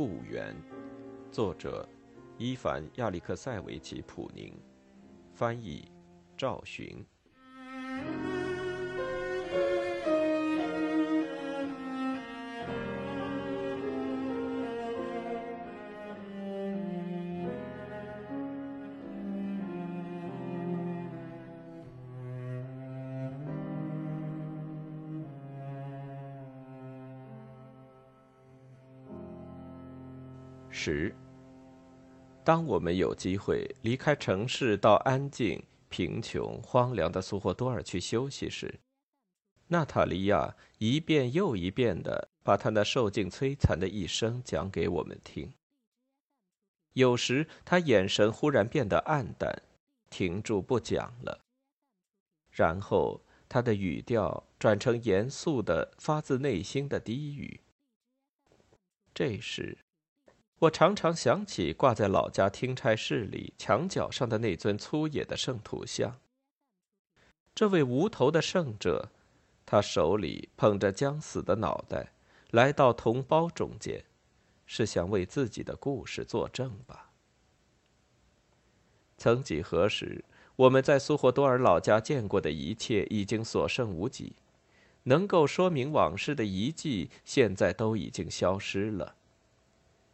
故园，作者伊凡·亚历克塞维奇·普宁，翻译赵寻。十。当我们有机会离开城市，到安静、贫穷、荒凉的苏霍多尔去休息时，娜塔莉亚一遍又一遍地把她那受尽摧残的一生讲给我们听。有时，她眼神忽然变得暗淡，停住不讲了。然后，她的语调转成严肃的、发自内心的低语。这时，我常常想起挂在老家听差室里墙角上的那尊粗野的圣徒像。这位无头的圣者，他手里捧着将死的脑袋，来到同胞中间，是想为自己的故事作证吧？曾几何时，我们在苏霍多尔老家见过的一切已经所剩无几，能够说明往事的遗迹，现在都已经消失了。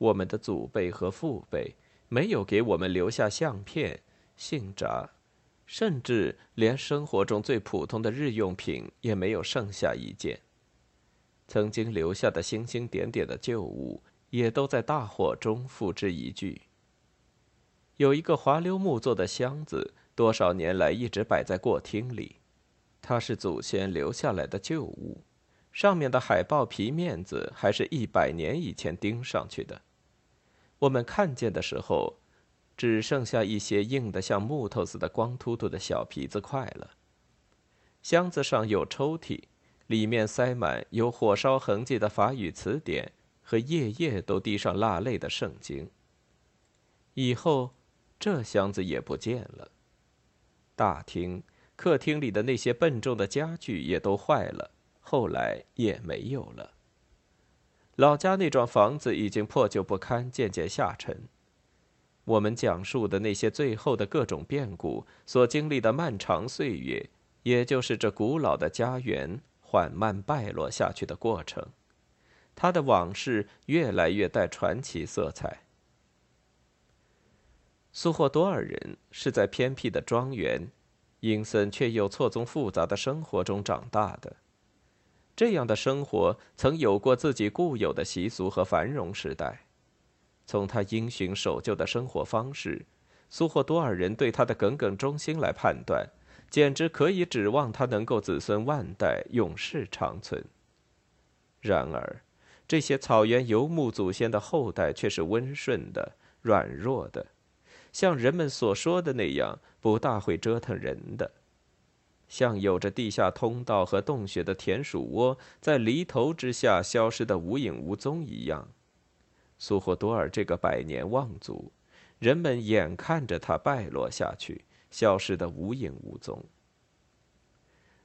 我们的祖辈和父辈没有给我们留下相片、信札，甚至连生活中最普通的日用品也没有剩下一件。曾经留下的星星点点的旧物，也都在大火中付之一炬。有一个滑溜木做的箱子，多少年来一直摆在过厅里，它是祖先留下来的旧物，上面的海豹皮面子还是一百年以前钉上去的。我们看见的时候，只剩下一些硬得像木头似的光秃秃的小皮子块了。箱子上有抽屉，里面塞满有火烧痕迹的法语词典和夜夜都滴上蜡泪的圣经。以后，这箱子也不见了。大厅、客厅里的那些笨重的家具也都坏了，后来也没有了。老家那幢房子已经破旧不堪，渐渐下沉。我们讲述的那些最后的各种变故所经历的漫长岁月，也就是这古老的家园缓慢败落下去的过程。他的往事越来越带传奇色彩。苏霍多尔人是在偏僻的庄园、阴森却又错综复杂的生活中长大的。这样的生活曾有过自己固有的习俗和繁荣时代。从他因循守旧的生活方式，苏霍多尔人对他的耿耿忠心来判断，简直可以指望他能够子孙万代、永世长存。然而，这些草原游牧祖先的后代却是温顺的、软弱的，像人们所说的那样，不大会折腾人的。像有着地下通道和洞穴的田鼠窝，在犁头之下消失的无影无踪一样。苏霍多尔这个百年望族，人们眼看着他败落下去，消失的无影无踪。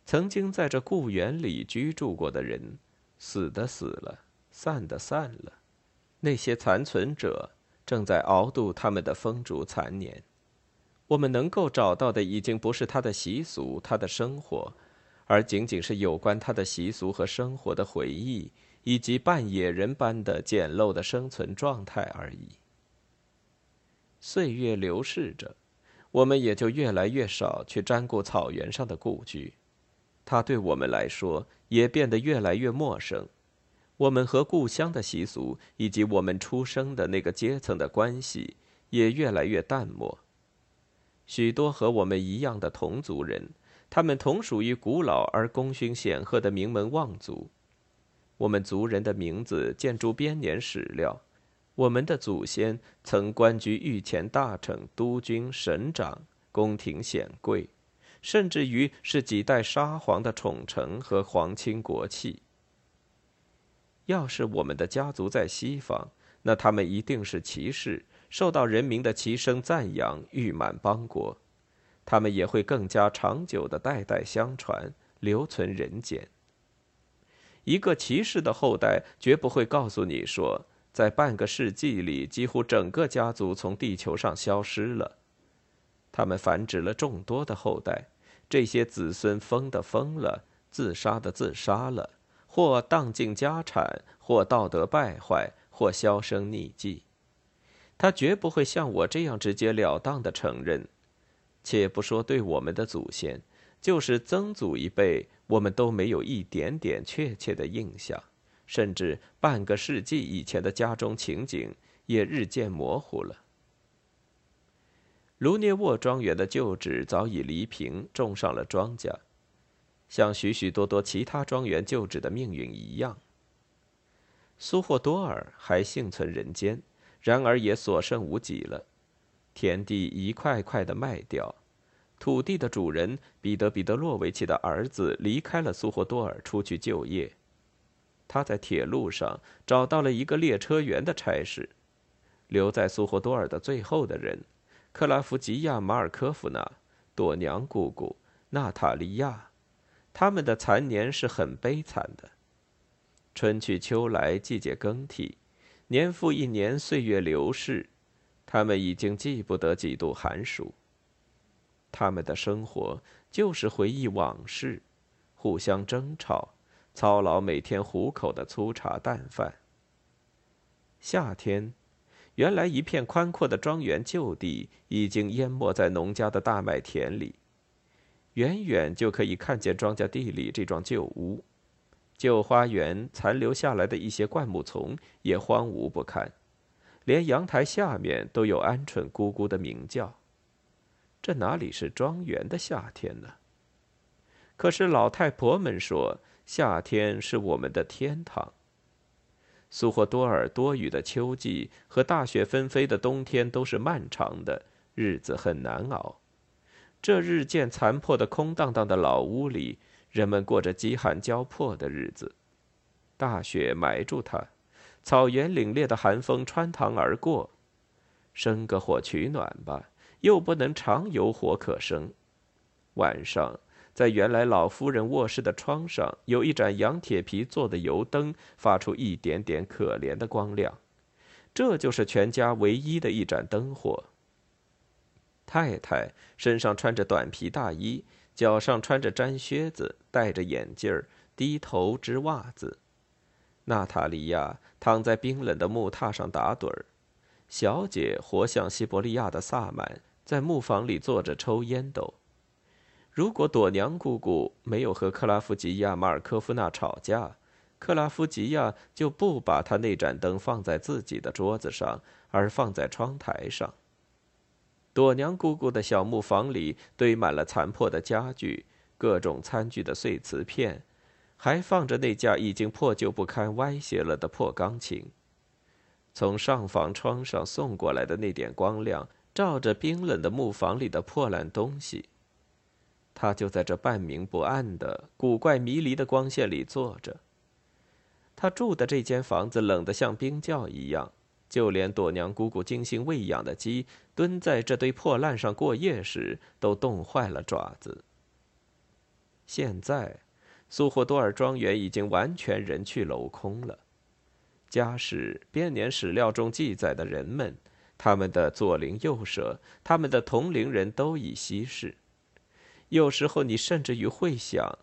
曾经在这故园里居住过的人，死的死了，散的散了，那些残存者正在熬度他们的风烛残年。我们能够找到的已经不是他的习俗、他的生活，而仅仅是有关他的习俗和生活的回忆，以及半野人般的简陋的生存状态而已。岁月流逝着，我们也就越来越少去瞻顾草原上的故居，它对我们来说也变得越来越陌生。我们和故乡的习俗以及我们出生的那个阶层的关系也越来越淡漠。许多和我们一样的同族人，他们同属于古老而功勋显赫的名门望族。我们族人的名字见诸编年史料，我们的祖先曾官居御前大臣、督军、省长、宫廷显贵，甚至于是几代沙皇的宠臣和皇亲国戚。要是我们的家族在西方，那他们一定是骑士。受到人民的齐声赞扬，誉满邦国，他们也会更加长久的代代相传，留存人间。一个骑士的后代绝不会告诉你说，在半个世纪里，几乎整个家族从地球上消失了。他们繁殖了众多的后代，这些子孙疯的疯了，自杀的自杀了，或荡尽家产，或道德败坏，或销声匿迹。他绝不会像我这样直截了当的承认。且不说对我们的祖先，就是曾祖一辈，我们都没有一点点确切的印象。甚至半个世纪以前的家中情景也日渐模糊了。卢涅沃庄园的旧址早已犁平，种上了庄稼，像许许多多其他庄园旧址的命运一样。苏霍多尔还幸存人间，然而也所剩无几了。田地一块块的卖掉，土地的主人彼得·彼得洛维奇的儿子离开了苏霍多尔，出去就业。他在铁路上找到了一个列车员的差事，留在苏霍多尔的最后的人，克拉夫吉亚·马尔科夫娜、朵娘姑姑、娜塔莉亚，他们的残年是很悲惨的。春去秋来，季节更替，年复一年，岁月流逝，他们已经记不得几度寒暑。他们的生活就是回忆往事，互相争吵。操劳每天糊口的粗茶淡饭。夏天，原来一片宽阔的庄园旧地已经淹没在农家的大麦田里，远远就可以看见庄稼地里这幢旧屋，旧花园残留下来的一些灌木丛也荒芜不堪，连阳台下面都有鹌鹑咕咕的鸣叫。这哪里是庄园的夏天呢？可是老太婆们说。夏天是我们的天堂。苏霍多尔多雨的秋季和大雪纷飞的冬天都是漫长的，日子很难熬。这日渐残破的空荡荡的老屋里，人们过着饥寒交迫的日子。大雪埋住它，草原凛冽的寒风穿堂而过。生个火取暖吧，又不能常有火可生。晚上。在原来老夫人卧室的窗上，有一盏羊铁皮做的油灯，发出一点点可怜的光亮。这就是全家唯一的一盏灯火。太太身上穿着短皮大衣，脚上穿着毡靴子，戴着眼镜儿，低头织袜子。娜塔莉亚躺在冰冷的木榻上打盹儿。小姐活像西伯利亚的萨满，在木房里坐着抽烟斗。如果朵娘姑姑没有和克拉夫吉亚·马尔科夫娜吵架，克拉夫吉亚就不把她那盏灯放在自己的桌子上，而放在窗台上。朵娘姑姑的小木房里堆满了残破的家具、各种餐具的碎瓷片，还放着那架已经破旧不堪、歪斜了的破钢琴。从上房窗上送过来的那点光亮，照着冰冷的木房里的破烂东西。他就在这半明不暗的古怪迷离的光线里坐着。他住的这间房子冷得像冰窖一样，就连朵娘姑姑精心喂养的鸡蹲在这堆破烂上过夜时，都冻坏了爪子。现在，苏霍多尔庄园已经完全人去楼空了。家史编年史料中记载的人们，他们的左邻右舍，他们的同龄人都已稀释。有时候，你甚至于会想：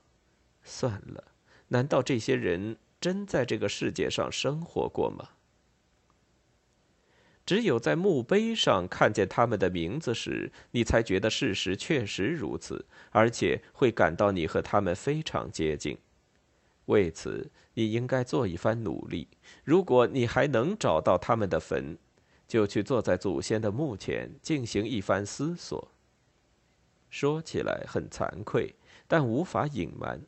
算了，难道这些人真在这个世界上生活过吗？只有在墓碑上看见他们的名字时，你才觉得事实确实如此，而且会感到你和他们非常接近。为此，你应该做一番努力。如果你还能找到他们的坟，就去坐在祖先的墓前进行一番思索。说起来很惭愧，但无法隐瞒，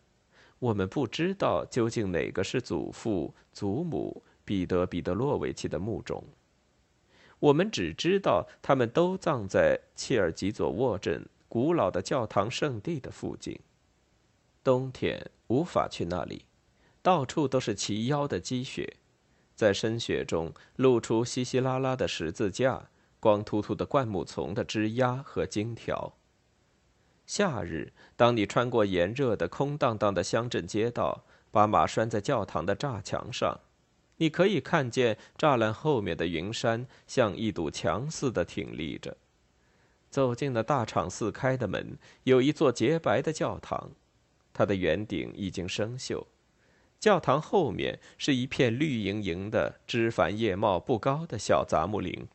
我们不知道究竟哪个是祖父、祖母彼得·彼得洛维奇的墓中。我们只知道他们都葬在切尔吉佐沃镇古老的教堂圣地的附近。冬天无法去那里，到处都是齐腰的积雪，在深雪中露出稀稀拉拉的十字架、光秃秃的灌木丛的枝丫和荆条。夏日，当你穿过炎热的、空荡荡的乡镇街道，把马拴在教堂的栅墙上，你可以看见栅栏后面的云山像一堵墙似的挺立着。走进了大敞四开的门，有一座洁白的教堂，它的圆顶已经生锈。教堂后面是一片绿莹莹的、枝繁叶茂、不高的小杂木林。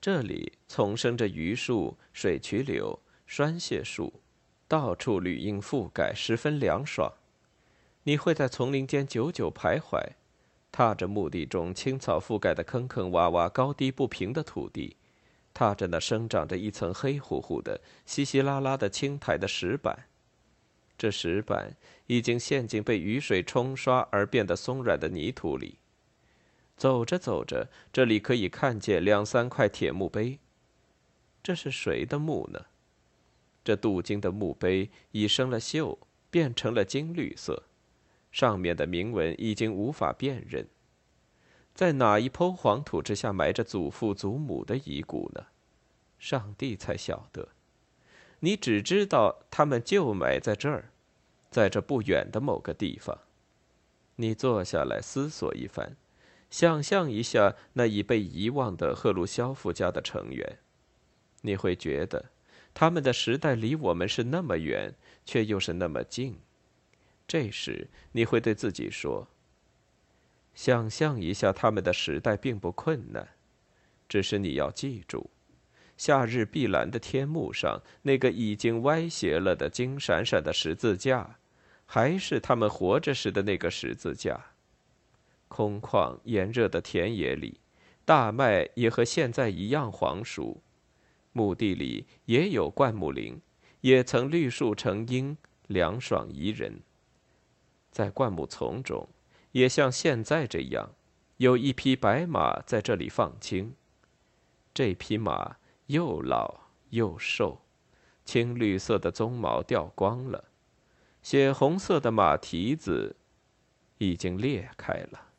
这里丛生着榆树、水曲柳、栓蟹树，到处绿荫覆盖，十分凉爽。你会在丛林间久久徘徊，踏着墓地中青草覆盖的坑坑洼洼、高低不平的土地，踏着那生长着一层黑乎乎的、稀稀拉拉的青苔的石板。这石板已经陷进被雨水冲刷而变得松软的泥土里。走着走着，这里可以看见两三块铁墓碑。这是谁的墓呢？这镀金的墓碑已生了锈，变成了金绿色，上面的铭文已经无法辨认。在哪一抔黄土之下埋着祖父祖母的遗骨呢？上帝才晓得。你只知道他们就埋在这儿。在这不远的某个地方，你坐下来思索一番，想象一下那已被遗忘的赫鲁晓夫家的成员，你会觉得他们的时代离我们是那么远，却又是那么近。这时，你会对自己说：“想象一下他们的时代并不困难，只是你要记住。”夏日碧蓝的天幕上，那个已经歪斜了的金闪闪的十字架。还是他们活着时的那个十字架。空旷炎热的田野里，大麦也和现在一样黄熟。墓地里也有灌木林，也曾绿树成荫，凉爽宜人。在灌木丛中，也像现在这样，有一匹白马在这里放青。这匹马又老又瘦，青绿色的鬃毛掉光了。血红色的马蹄子已经裂开了。